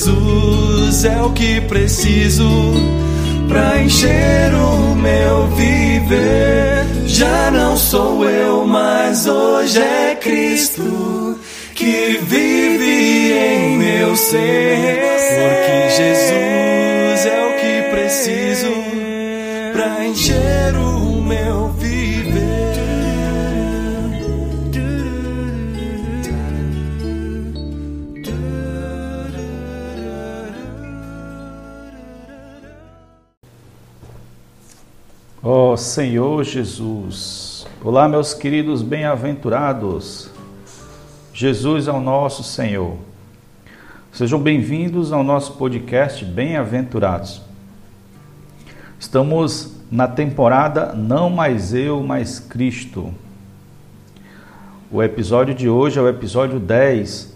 Jesus é o que preciso pra encher o meu viver. Já não sou eu, mas hoje é Cristo que vive em meu ser. Porque Jesus é o que preciso pra encher o meu Senhor Jesus. Olá, meus queridos bem-aventurados. Jesus é o nosso Senhor. Sejam bem-vindos ao nosso podcast Bem-aventurados. Estamos na temporada Não Mais Eu, Mais Cristo. O episódio de hoje é o episódio 10.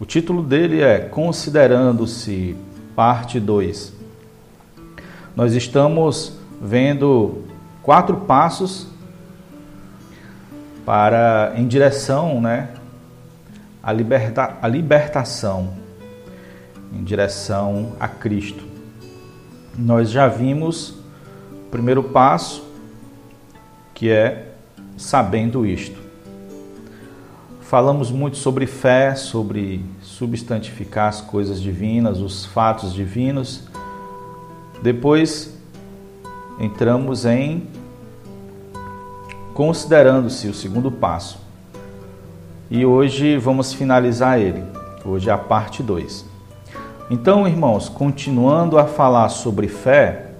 O título dele é Considerando-se, parte 2. Nós estamos vendo quatro passos para em direção, né, à liberta, a libertação, em direção a Cristo. Nós já vimos o primeiro passo, que é sabendo isto. Falamos muito sobre fé, sobre substantificar as coisas divinas, os fatos divinos. Depois entramos em considerando-se o segundo passo. E hoje vamos finalizar ele. Hoje é a parte 2. Então, irmãos, continuando a falar sobre fé,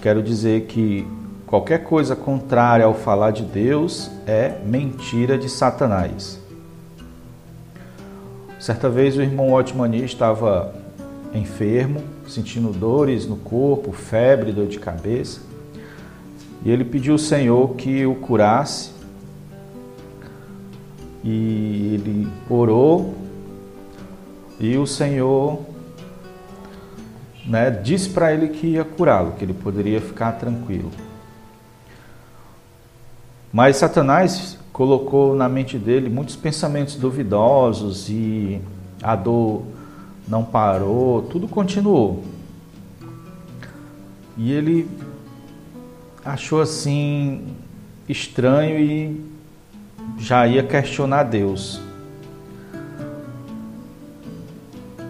quero dizer que qualquer coisa contrária ao falar de Deus é mentira de Satanás. Certa vez o irmão Otmani estava enfermo, sentindo dores no corpo, febre, dor de cabeça. E ele pediu ao Senhor que o curasse. E ele orou. E o Senhor né, disse para ele que ia curá-lo, que ele poderia ficar tranquilo. Mas Satanás colocou na mente dele muitos pensamentos duvidosos e a dor não parou, tudo continuou. E ele achou assim estranho e já ia questionar Deus.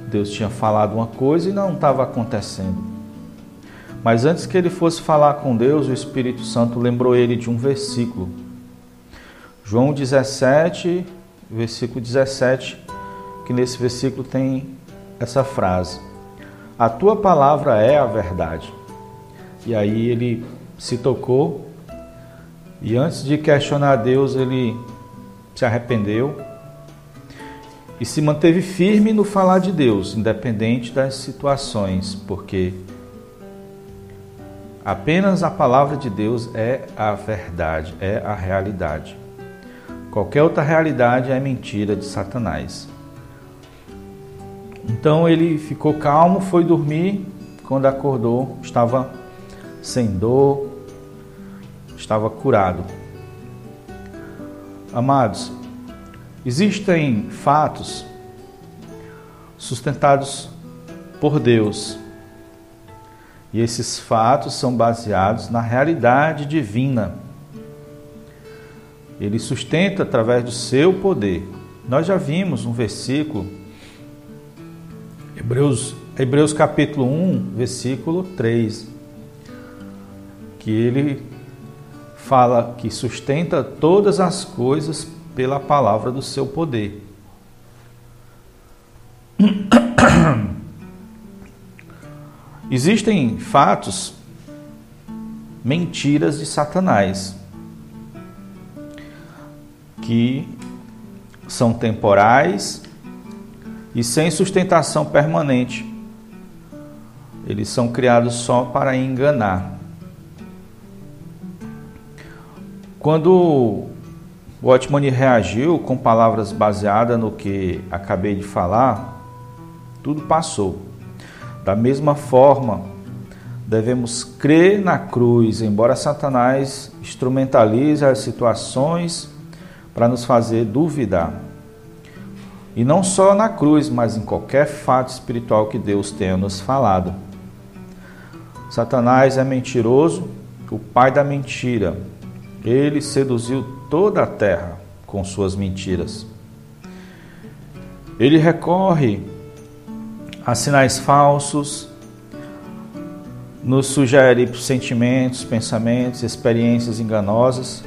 Deus tinha falado uma coisa e não estava acontecendo. Mas antes que ele fosse falar com Deus, o Espírito Santo lembrou ele de um versículo. João 17, versículo 17, que nesse versículo tem essa frase: A tua palavra é a verdade. E aí ele se tocou e antes de questionar Deus, ele se arrependeu e se manteve firme no falar de Deus, independente das situações, porque apenas a palavra de Deus é a verdade, é a realidade. Qualquer outra realidade é mentira de Satanás. Então ele ficou calmo, foi dormir. Quando acordou, estava sem dor, estava curado. Amados, existem fatos sustentados por Deus. E esses fatos são baseados na realidade divina. Ele sustenta através do seu poder. Nós já vimos um versículo Hebreus, Hebreus capítulo 1, versículo 3, que ele fala que sustenta todas as coisas pela palavra do seu poder. Existem fatos, mentiras de Satanás, que são temporais e sem sustentação permanente. Eles são criados só para enganar. Quando o Otmani reagiu com palavras baseadas no que acabei de falar, tudo passou. Da mesma forma, devemos crer na cruz, embora Satanás instrumentalize as situações para nos fazer duvidar. E não só na cruz, mas em qualquer fato espiritual que Deus tenha nos falado. Satanás é mentiroso, o pai da mentira. Ele seduziu toda a terra com suas mentiras. Ele recorre a sinais falsos, nos sugere sentimentos, pensamentos, experiências enganosas.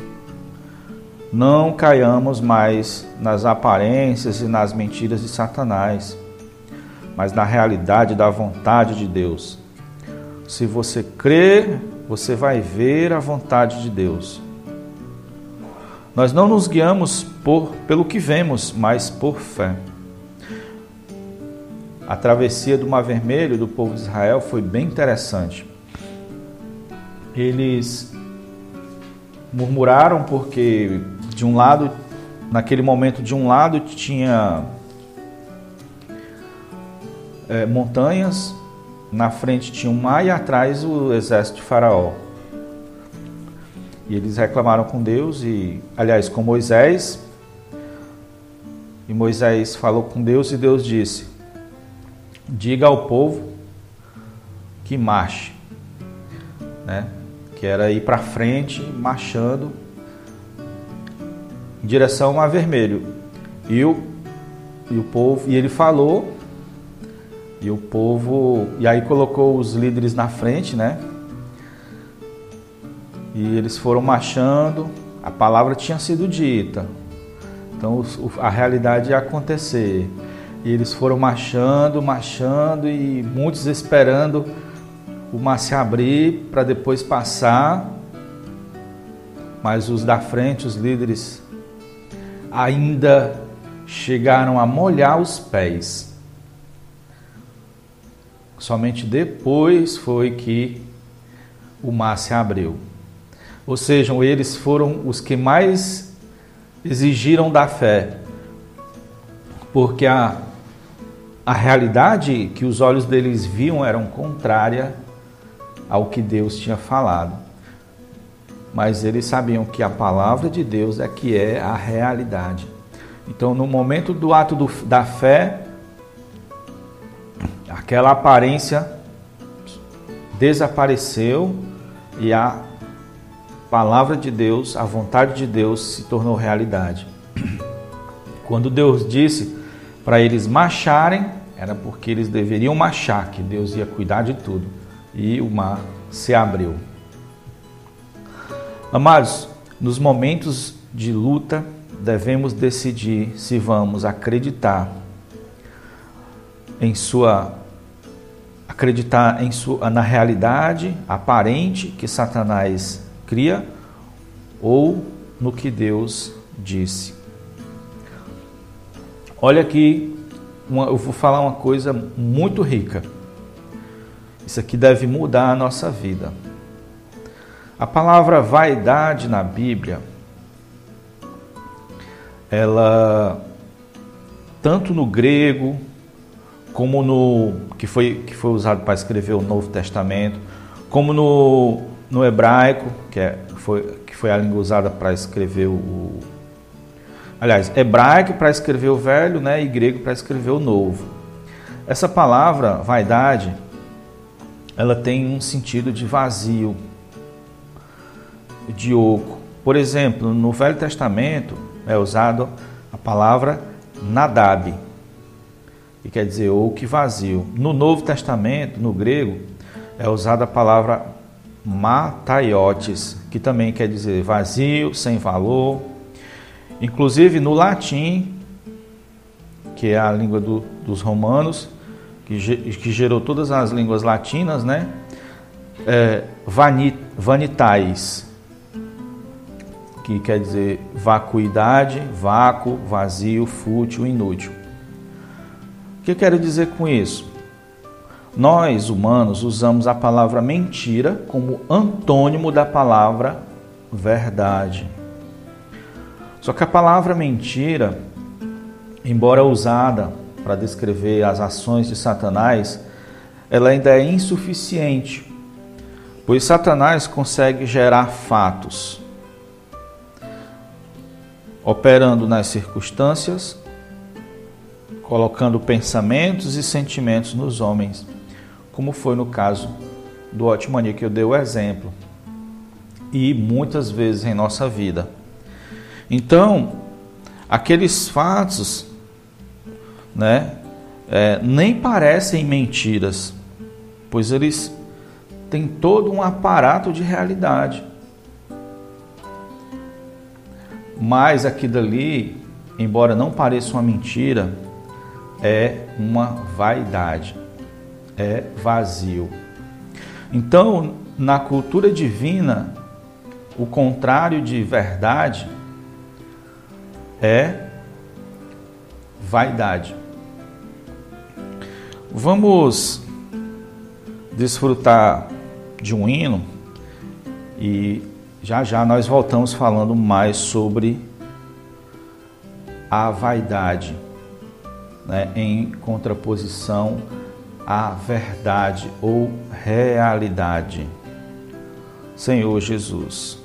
Não caiamos mais nas aparências e nas mentiras de Satanás, mas na realidade da vontade de Deus. Se você crer, você vai ver a vontade de Deus. Nós não nos guiamos por pelo que vemos, mas por fé. A travessia do Mar Vermelho do povo de Israel foi bem interessante. Eles murmuraram porque de um lado, naquele momento, de um lado tinha é, montanhas, na frente tinha um mar e atrás o exército de Faraó. E eles reclamaram com Deus e, aliás, com Moisés. E Moisés falou com Deus e Deus disse: Diga ao povo que marche, né? Que era ir para frente, marchando em direção ao Mar Vermelho. E o, e o povo, e ele falou, e o povo, e aí colocou os líderes na frente, né? E eles foram marchando, a palavra tinha sido dita. Então a realidade ia acontecer. E eles foram marchando, marchando e muitos esperando o mar se abrir para depois passar. Mas os da frente, os líderes, ainda chegaram a molhar os pés. Somente depois foi que o mar se abriu. Ou seja, eles foram os que mais exigiram da fé, porque a a realidade que os olhos deles viam era contrária ao que Deus tinha falado. Mas eles sabiam que a palavra de Deus é que é a realidade. Então, no momento do ato do, da fé, aquela aparência desapareceu e a palavra de Deus, a vontade de Deus se tornou realidade. Quando Deus disse para eles marcharem, era porque eles deveriam marchar, que Deus ia cuidar de tudo. E o mar se abriu. Amados, nos momentos de luta, devemos decidir se vamos acreditar em sua acreditar em sua na realidade aparente que Satanás cria ou no que Deus disse. Olha aqui uma, eu vou falar uma coisa muito rica. Isso aqui deve mudar a nossa vida. A palavra vaidade na Bíblia, ela tanto no grego como no que foi que foi usado para escrever o Novo Testamento, como no, no hebraico, que é, foi que foi a língua usada para escrever o, aliás, hebraico para escrever o velho, né, e grego para escrever o novo. Essa palavra vaidade, ela tem um sentido de vazio, de oco. Por exemplo, no Velho Testamento é usado a palavra nadab, que quer dizer oco e vazio. No Novo Testamento, no grego, é usada a palavra mataiotes, que também quer dizer vazio, sem valor, Inclusive no latim, que é a língua do, dos romanos, que, que, gerou todas as línguas latinas, né? É, vanit, vanitais, que quer dizer vacuidade, vácuo, vazio, fútil, inútil. O que quero dizer com isso? Nós, humanos, usamos a palavra mentira como antônimo da palavra verdade. Só que a palavra mentira, embora usada para descrever as ações de Satanás, ela ainda é insuficiente, pois Satanás consegue gerar fatos, operando nas circunstâncias colocando pensamentos e sentimentos nos homens, como foi no caso do Otmania que eu dei o exemplo, e muitas vezes em nossa vida. Então, aqueles fatos, né, é, nem parecem mentiras, pois eles têm todo um aparato de realidade. Mas aqui dali, embora não pareça uma mentira, é uma vaidade, é vazio. Então, na cultura divina, o contrário de verdade é vaidade. Vamos desfrutar de um hino e já já nós voltamos falando mais sobre a vaidade, né, em contraposição à verdade ou realidade. Senhor Jesus.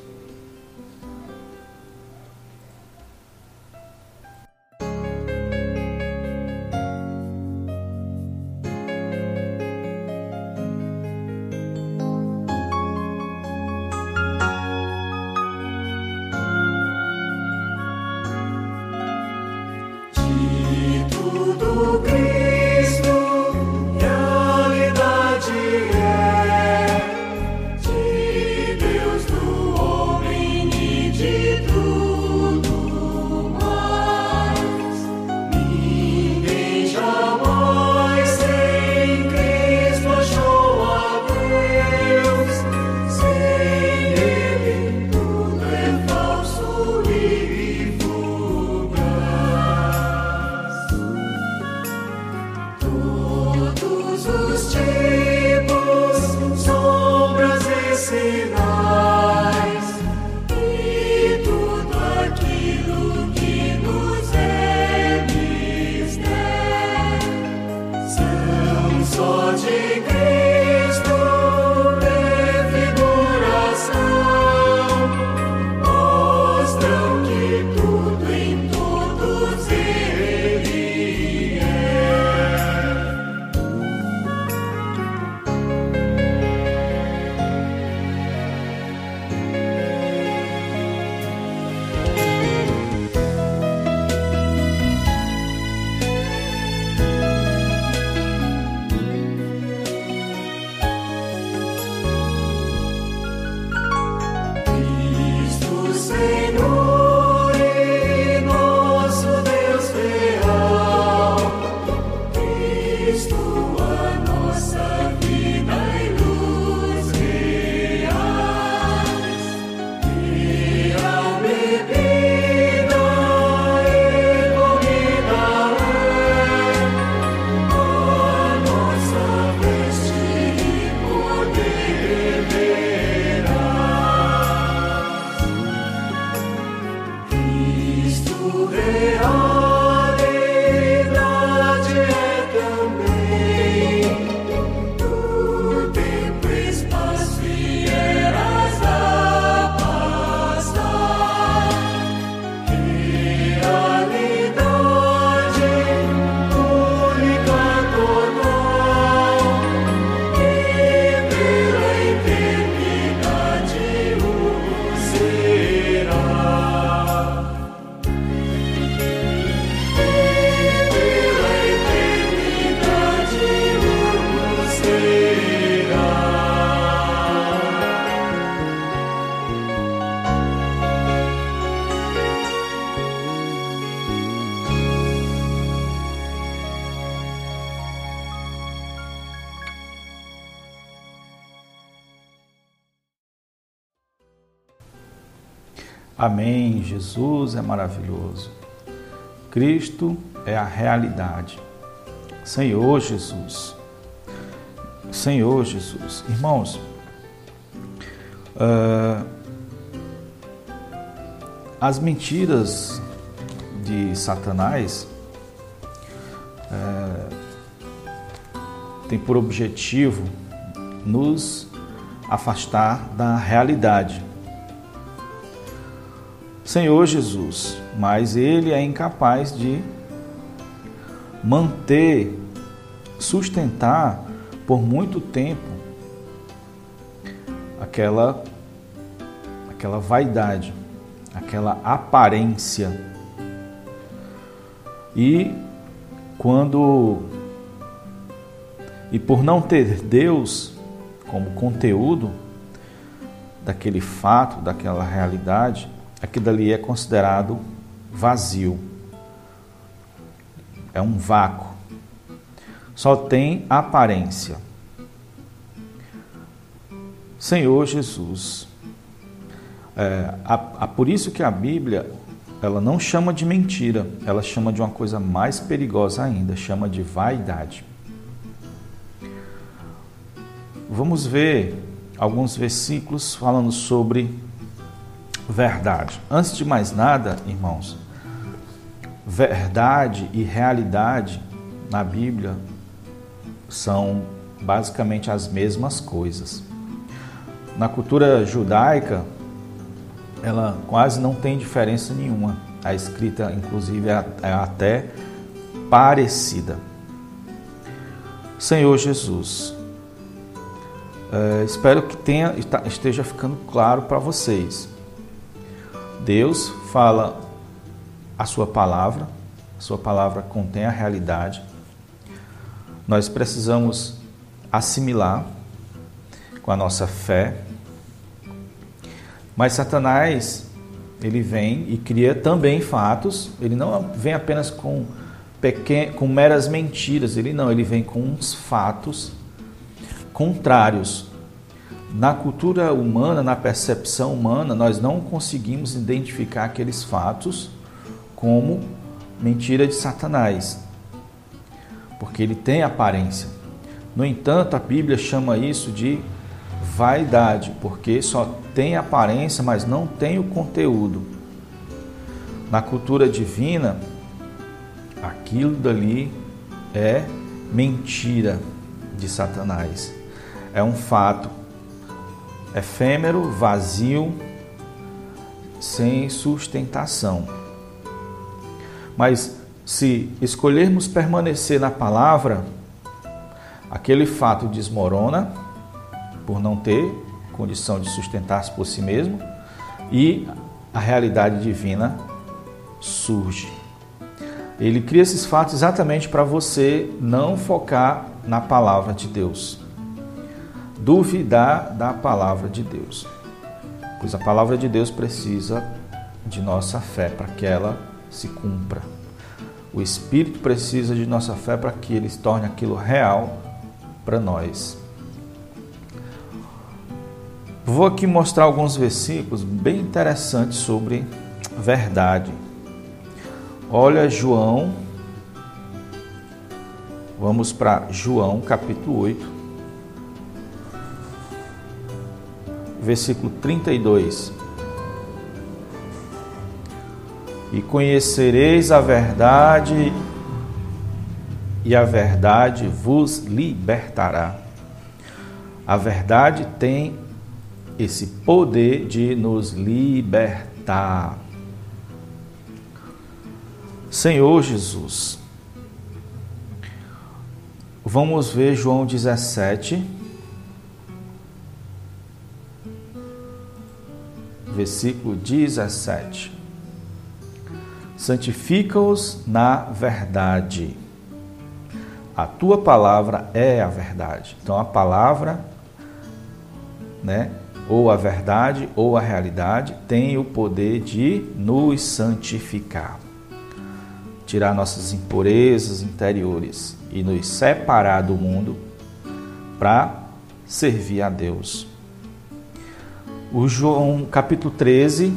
Amém. Jesus é maravilhoso. Cristo é a realidade. Senhor Jesus. Senhor Jesus. Irmãos, uh, as mentiras de Satanás uh, têm por objetivo nos afastar da realidade Senhor Jesus, mas ele é incapaz de manter, sustentar por muito tempo aquela aquela vaidade, aquela aparência. E quando e por não ter Deus como conteúdo daquele fato, daquela realidade, aquilo ali é considerado vazio. É um vácuo. Só tem aparência. Senhor Jesus. É, a, a, por isso que a Bíblia ela não chama de mentira, ela chama de uma coisa mais perigosa ainda, chama de vaidade. Vamos ver alguns versículos falando sobre verdade. Antes de mais nada, irmãos, verdade e realidade na Bíblia são basicamente as mesmas coisas. Na cultura judaica, ela quase não tem diferença nenhuma. A escrita, inclusive, é, é até parecida. Senhor Jesus, é, espero que tenha, esteja ficando claro para vocês. Deus fala a sua palavra, a sua palavra contém a realidade. Nós precisamos assimilar com a nossa fé. Mas Satanás, ele vem e cria também fatos, ele não vem apenas com, pequen... com meras mentiras, ele não, ele vem com uns fatos contrários. Na cultura humana, na percepção humana, nós não conseguimos identificar aqueles fatos como mentira de Satanás, porque ele tem aparência. No entanto, a Bíblia chama isso de vaidade, porque só tem aparência, mas não tem o conteúdo. Na cultura divina, aquilo dali é mentira de Satanás. É um fato efêmero, vazio, sem sustentação. Mas se escolhermos permanecer na palavra, aquele fato desmorona por não ter condição de sustentar-se por si mesmo e a realidade divina surge. Ele cria esses fatos exatamente para você não focar na palavra de Deus, duvidar da palavra de Deus, pois a palavra de Deus precisa de nossa fé para que ela se cumpra. O Espírito precisa de nossa fé para que ele se torne aquilo real para nós. Vou aqui mostrar alguns versículos bem interessantes sobre verdade. Olha João, vamos para João capítulo 8, versículo 32. E conhecereis a verdade, e a verdade vos libertará. A verdade tem esse poder de nos libertar. Senhor Jesus, vamos ver João 17, versículo 17. Santifica-os na verdade. A tua palavra é a verdade. Então a palavra, né, ou a verdade ou a realidade tem o poder de nos santificar, tirar nossas impurezas interiores e nos separar do mundo para servir a Deus. O João capítulo 13,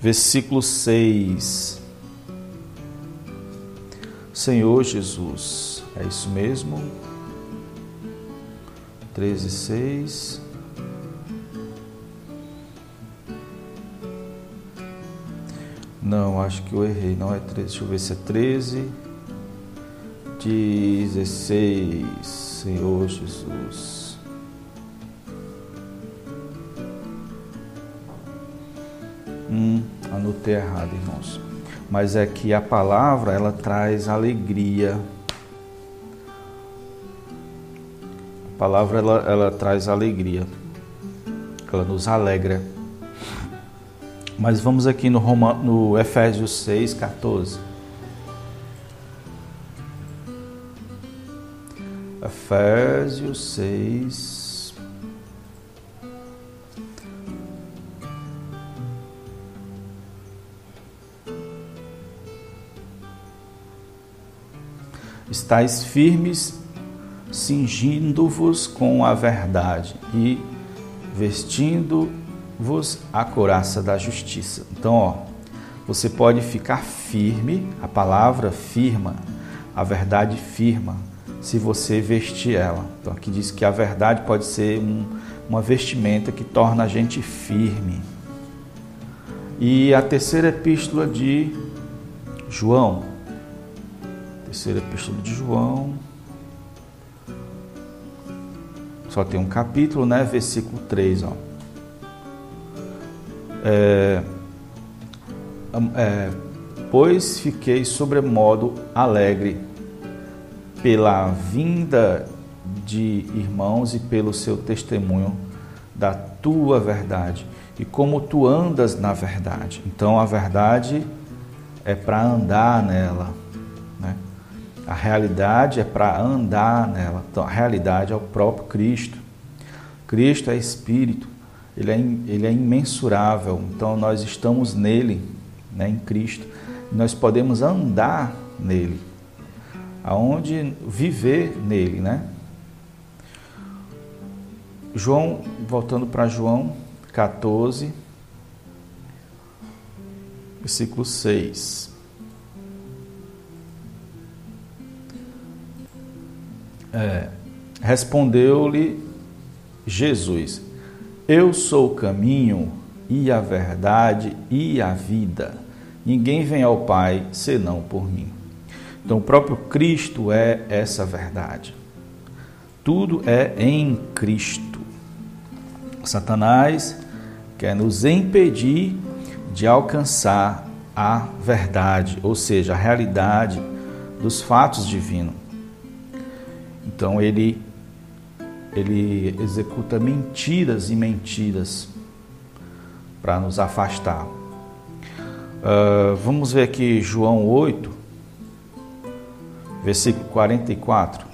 versículo 6. Senhor Jesus, é isso mesmo? 13, 6. Não, acho que eu errei. Não é 13. Deixa eu ver se é 13. 16. Senhor Jesus. Hum, anotei errado, irmãos. mas é que a palavra ela traz alegria. A palavra ela, ela traz alegria. Ela nos alegra. Mas vamos aqui no, Roma, no Efésios 6, 14. Efésios 6. Estais firmes, cingindo-vos com a verdade e vestindo-vos a couraça da justiça. Então, ó, você pode ficar firme, a palavra firma, a verdade firma se você vestir ela. Então aqui diz que a verdade pode ser um, uma vestimenta que torna a gente firme. E a terceira epístola de João. Terceira epístola de João. Só tem um capítulo, né? Versículo 3, ó. É, é, pois fiquei sobremodo alegre pela vinda de irmãos e pelo seu testemunho da tua verdade e como tu andas na verdade. Então a verdade é para andar nela? A realidade é para andar nela. Então a realidade é o próprio Cristo. Cristo é Espírito, ele é, ele é imensurável. Então nós estamos nele, né, em Cristo. Nós podemos andar nele aonde viver nele, né? João, voltando para João 14, versículo 6. É, Respondeu-lhe Jesus: Eu sou o caminho e a verdade e a vida. Ninguém vem ao Pai senão por mim. Então, o próprio Cristo é essa verdade. Tudo é em Cristo. Satanás quer nos impedir de alcançar a verdade, ou seja, a realidade dos fatos divinos. Então ele ele executa mentiras e mentiras para nos afastar. Uh, vamos ver aqui João 8, versículo 44.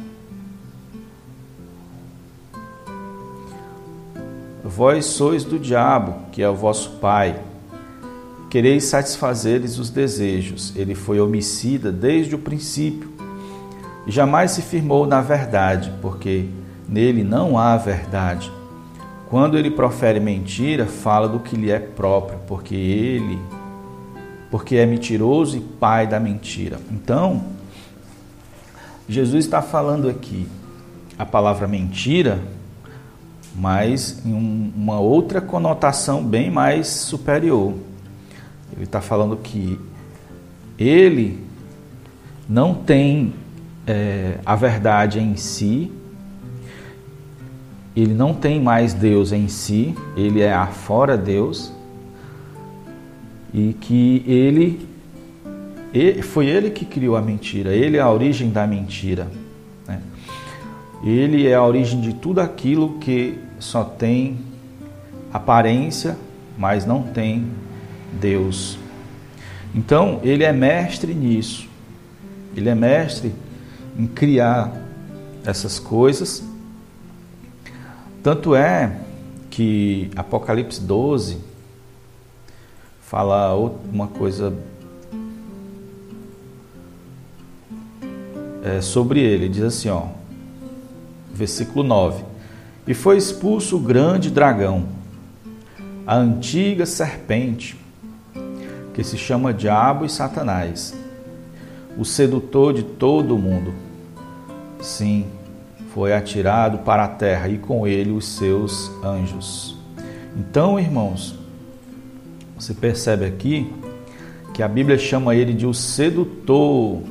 Vós sois do diabo, que é o vosso pai. Quereis satisfazer-lhes os desejos. Ele foi homicida desde o princípio jamais se firmou na verdade, porque nele não há verdade. Quando ele profere mentira, fala do que lhe é próprio, porque ele porque é mentiroso e pai da mentira. Então, Jesus está falando aqui a palavra mentira, mas em um, uma outra conotação bem mais superior. Ele está falando que ele não tem é, a verdade em si, ele não tem mais Deus em si, ele é afora Deus, e que ele foi ele que criou a mentira, ele é a origem da mentira. Né? Ele é a origem de tudo aquilo que só tem aparência, mas não tem Deus. Então, ele é mestre nisso. Ele é mestre em criar essas coisas. Tanto é que Apocalipse 12 fala uma coisa é, sobre ele. Diz assim, ó, versículo 9: E foi expulso o grande dragão, a antiga serpente, que se chama Diabo e Satanás, o sedutor de todo o mundo. Sim, foi atirado para a terra e com ele os seus anjos. Então, irmãos, você percebe aqui que a Bíblia chama ele de o sedutor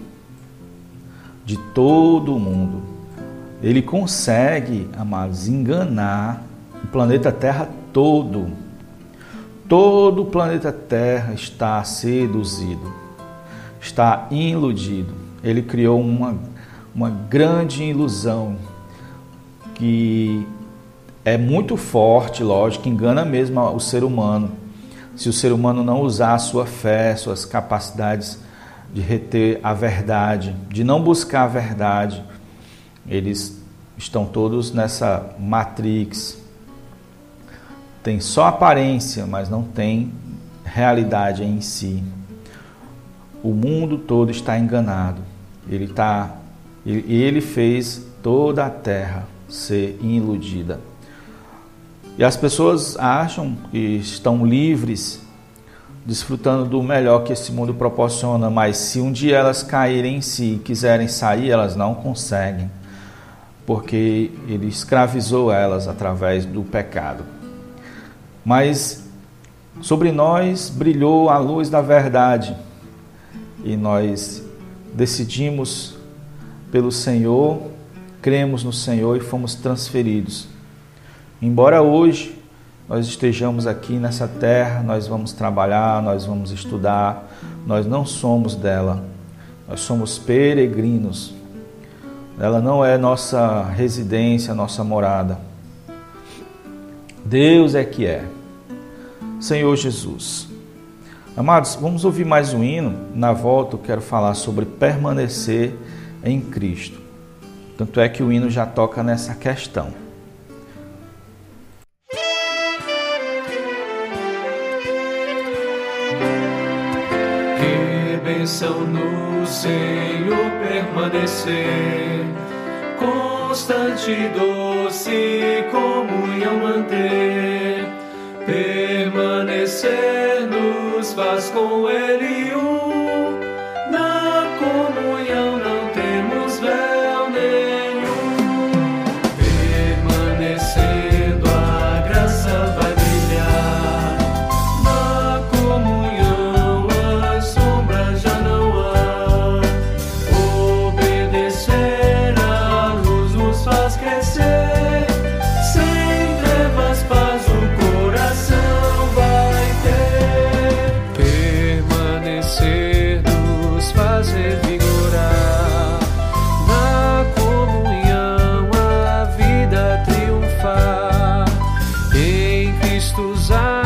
de todo o mundo. Ele consegue, amados, enganar o planeta Terra todo. Todo o planeta Terra está seduzido. Está iludido. Ele criou uma, uma grande ilusão que é muito forte, lógico, engana mesmo o ser humano. Se o ser humano não usar a sua fé, suas capacidades de reter a verdade, de não buscar a verdade, eles estão todos nessa matrix. Tem só aparência, mas não tem realidade em si. O mundo todo está enganado. Ele ele, ele fez toda a terra ser iludida. E as pessoas acham que estão livres, desfrutando do melhor que esse mundo proporciona, mas se um dia elas caírem em si e quiserem sair, elas não conseguem, porque ele escravizou elas através do pecado. Mas sobre nós brilhou a luz da verdade e nós decidimos pelo Senhor, cremos no Senhor e fomos transferidos. Embora hoje nós estejamos aqui nessa terra, nós vamos trabalhar, nós vamos estudar, nós não somos dela, nós somos peregrinos. Ela não é nossa residência, nossa morada. Deus é que é. Senhor Jesus. Amados, vamos ouvir mais um hino. Na volta eu quero falar sobre permanecer em Cristo. Tanto é que o hino já toca nessa questão. Que no Senhor permanecer, constante, doce comunhão manter, permanecer nos faz com Ele um, Cristo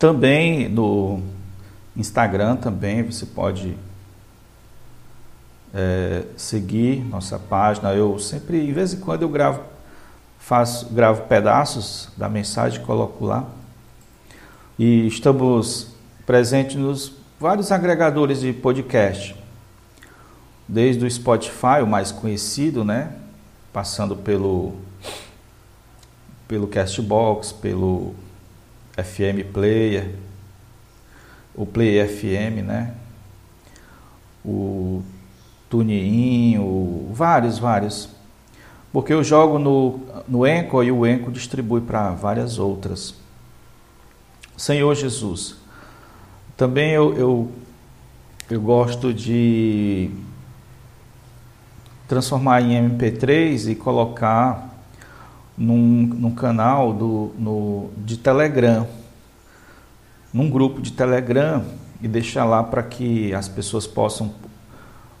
Também no Instagram também você pode é, seguir nossa página. Eu sempre, de vez em quando, eu gravo, faço, gravo pedaços da mensagem, coloco lá. E estamos presentes nos vários agregadores de podcast, desde o Spotify, o mais conhecido, né? Passando pelo pelo Castbox, pelo FM Player, o Play FM, né? O TuneIn, o, vários, vários. Porque eu jogo no, no Enco e o Enco distribui para várias outras. Senhor Jesus, também eu, eu, eu gosto de transformar em MP3 e colocar num, num canal do, no, de Telegram, num grupo de Telegram e deixar lá para que as pessoas possam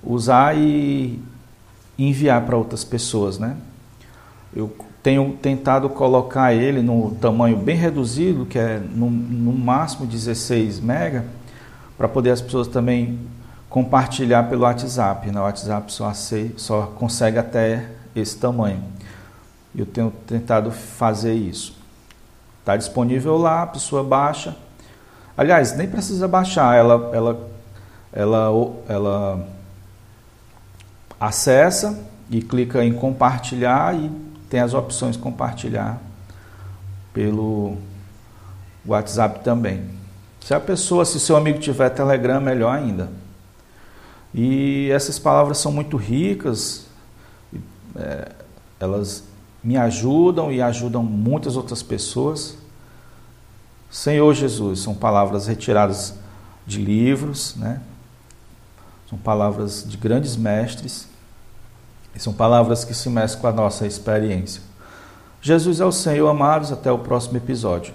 usar e enviar para outras pessoas, né? Eu tenho tentado colocar ele no tamanho bem reduzido, que é no, no máximo 16 mega, para poder as pessoas também compartilhar pelo WhatsApp. Né? WhatsApp só, só consegue até esse tamanho. Eu tenho tentado fazer isso. Está disponível lá, a pessoa baixa. Aliás, nem precisa baixar, ela, ela, ela, ela acessa e clica em compartilhar e tem as opções compartilhar pelo WhatsApp também. Se a pessoa, se seu amigo tiver Telegram, melhor ainda. E essas palavras são muito ricas, é, elas me ajudam e ajudam muitas outras pessoas. Senhor Jesus, são palavras retiradas de livros, né? São palavras de grandes mestres e são palavras que se mesclam com a nossa experiência. Jesus é o Senhor, amados, até o próximo episódio.